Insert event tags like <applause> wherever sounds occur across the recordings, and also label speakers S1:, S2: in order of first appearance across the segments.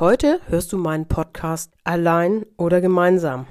S1: Heute hörst du meinen Podcast allein oder gemeinsam.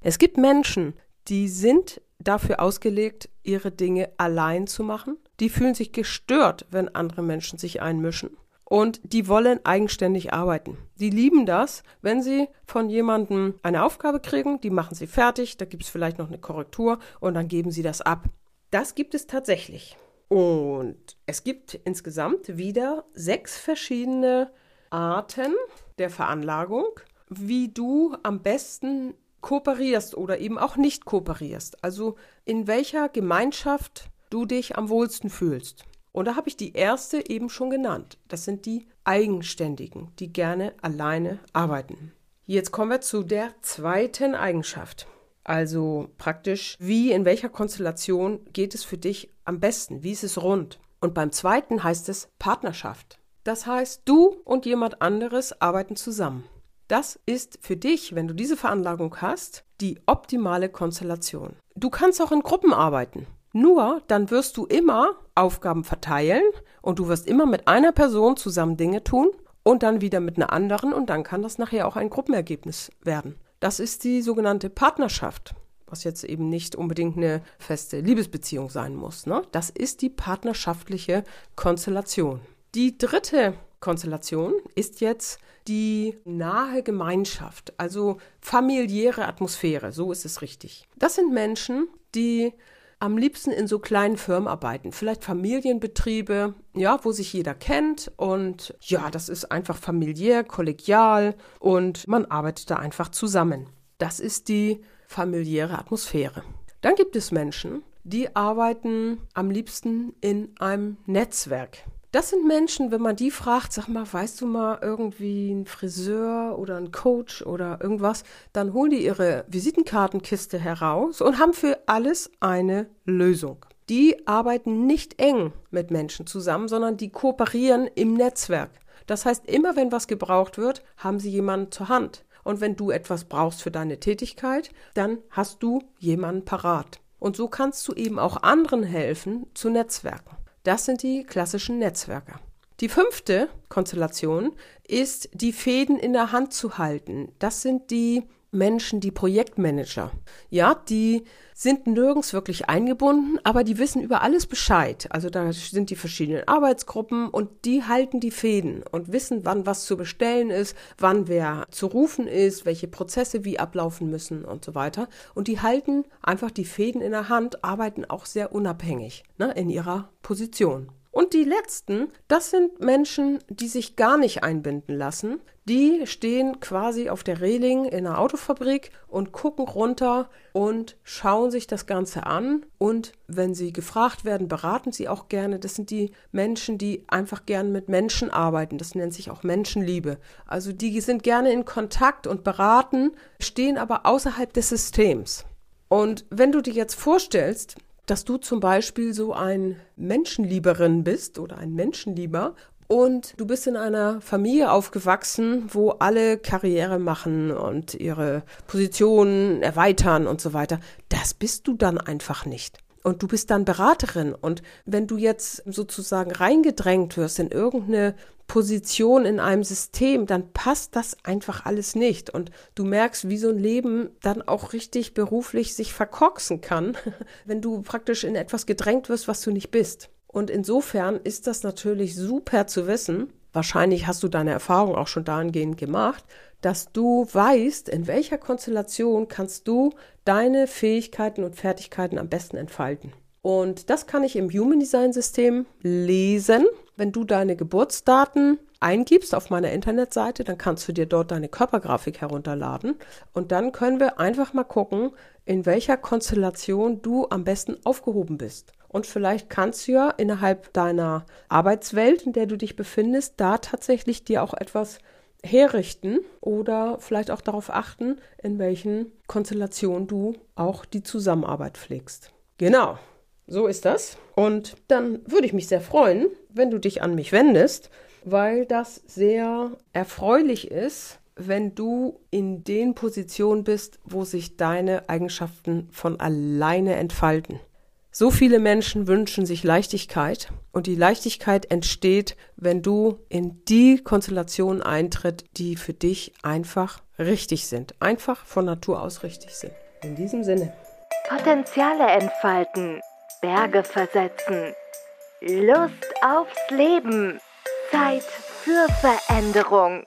S1: Es gibt Menschen, die sind dafür ausgelegt, ihre Dinge allein zu machen. Die fühlen sich gestört, wenn andere Menschen sich einmischen. Und die wollen eigenständig arbeiten. Die lieben das, wenn sie von jemandem eine Aufgabe kriegen, die machen sie fertig, da gibt es vielleicht noch eine Korrektur und dann geben sie das ab. Das gibt es tatsächlich. Und es gibt insgesamt wieder sechs verschiedene Arten der Veranlagung, wie du am besten kooperierst oder eben auch nicht kooperierst. Also in welcher Gemeinschaft du dich am wohlsten fühlst. Und da habe ich die erste eben schon genannt. Das sind die Eigenständigen, die gerne alleine arbeiten. Jetzt kommen wir zu der zweiten Eigenschaft. Also praktisch, wie, in welcher Konstellation geht es für dich am besten? Wie ist es rund? Und beim zweiten heißt es Partnerschaft. Das heißt, du und jemand anderes arbeiten zusammen. Das ist für dich, wenn du diese Veranlagung hast, die optimale Konstellation. Du kannst auch in Gruppen arbeiten. Nur dann wirst du immer Aufgaben verteilen und du wirst immer mit einer Person zusammen Dinge tun und dann wieder mit einer anderen und dann kann das nachher auch ein Gruppenergebnis werden. Das ist die sogenannte Partnerschaft, was jetzt eben nicht unbedingt eine feste Liebesbeziehung sein muss. Ne? Das ist die partnerschaftliche Konstellation. Die dritte Konstellation ist jetzt die nahe Gemeinschaft, also familiäre Atmosphäre, so ist es richtig. Das sind Menschen, die am liebsten in so kleinen Firmen arbeiten, vielleicht Familienbetriebe, ja, wo sich jeder kennt und ja, das ist einfach familiär, kollegial und man arbeitet da einfach zusammen. Das ist die familiäre Atmosphäre. Dann gibt es Menschen, die arbeiten am liebsten in einem Netzwerk. Das sind Menschen, wenn man die fragt, sag mal, weißt du mal irgendwie ein Friseur oder ein Coach oder irgendwas, dann holen die ihre Visitenkartenkiste heraus und haben für alles eine Lösung. Die arbeiten nicht eng mit Menschen zusammen, sondern die kooperieren im Netzwerk. Das heißt, immer wenn was gebraucht wird, haben sie jemanden zur Hand. Und wenn du etwas brauchst für deine Tätigkeit, dann hast du jemanden parat. Und so kannst du eben auch anderen helfen zu Netzwerken. Das sind die klassischen Netzwerke. Die fünfte Konstellation ist, die Fäden in der Hand zu halten. Das sind die Menschen, die Projektmanager. Ja, die sind nirgends wirklich eingebunden, aber die wissen über alles Bescheid. Also da sind die verschiedenen Arbeitsgruppen und die halten die Fäden und wissen, wann was zu bestellen ist, wann wer zu rufen ist, welche Prozesse wie ablaufen müssen und so weiter. Und die halten einfach die Fäden in der Hand, arbeiten auch sehr unabhängig ne, in ihrer Position. Und die letzten, das sind Menschen, die sich gar nicht einbinden lassen. Die stehen quasi auf der Reling in einer Autofabrik und gucken runter und schauen sich das Ganze an. Und wenn sie gefragt werden, beraten sie auch gerne. Das sind die Menschen, die einfach gern mit Menschen arbeiten. Das nennt sich auch Menschenliebe. Also die sind gerne in Kontakt und beraten, stehen aber außerhalb des Systems. Und wenn du dir jetzt vorstellst, dass du zum Beispiel so ein Menschenlieberin bist oder ein Menschenlieber und du bist in einer Familie aufgewachsen, wo alle Karriere machen und ihre Positionen erweitern und so weiter. Das bist du dann einfach nicht. Und du bist dann Beraterin. Und wenn du jetzt sozusagen reingedrängt wirst in irgendeine Position in einem System, dann passt das einfach alles nicht. Und du merkst, wie so ein Leben dann auch richtig beruflich sich verkorksen kann, <laughs> wenn du praktisch in etwas gedrängt wirst, was du nicht bist. Und insofern ist das natürlich super zu wissen. Wahrscheinlich hast du deine Erfahrung auch schon dahingehend gemacht, dass du weißt, in welcher Konstellation kannst du deine Fähigkeiten und Fertigkeiten am besten entfalten. Und das kann ich im Human Design System lesen. Wenn du deine Geburtsdaten eingibst auf meiner Internetseite, dann kannst du dir dort deine Körpergrafik herunterladen. Und dann können wir einfach mal gucken, in welcher Konstellation du am besten aufgehoben bist. Und vielleicht kannst du ja innerhalb deiner Arbeitswelt, in der du dich befindest, da tatsächlich dir auch etwas herrichten oder vielleicht auch darauf achten, in welchen Konstellationen du auch die Zusammenarbeit pflegst. Genau, so ist das. Und dann würde ich mich sehr freuen, wenn du dich an mich wendest, weil das sehr erfreulich ist, wenn du in den Positionen bist, wo sich deine Eigenschaften von alleine entfalten. So viele Menschen wünschen sich Leichtigkeit und die Leichtigkeit entsteht, wenn du in die Konstellation eintritt, die für dich einfach richtig sind, einfach von Natur aus richtig sind. In diesem Sinne.
S2: Potenziale entfalten, Berge versetzen, Lust aufs Leben, Zeit für Veränderung.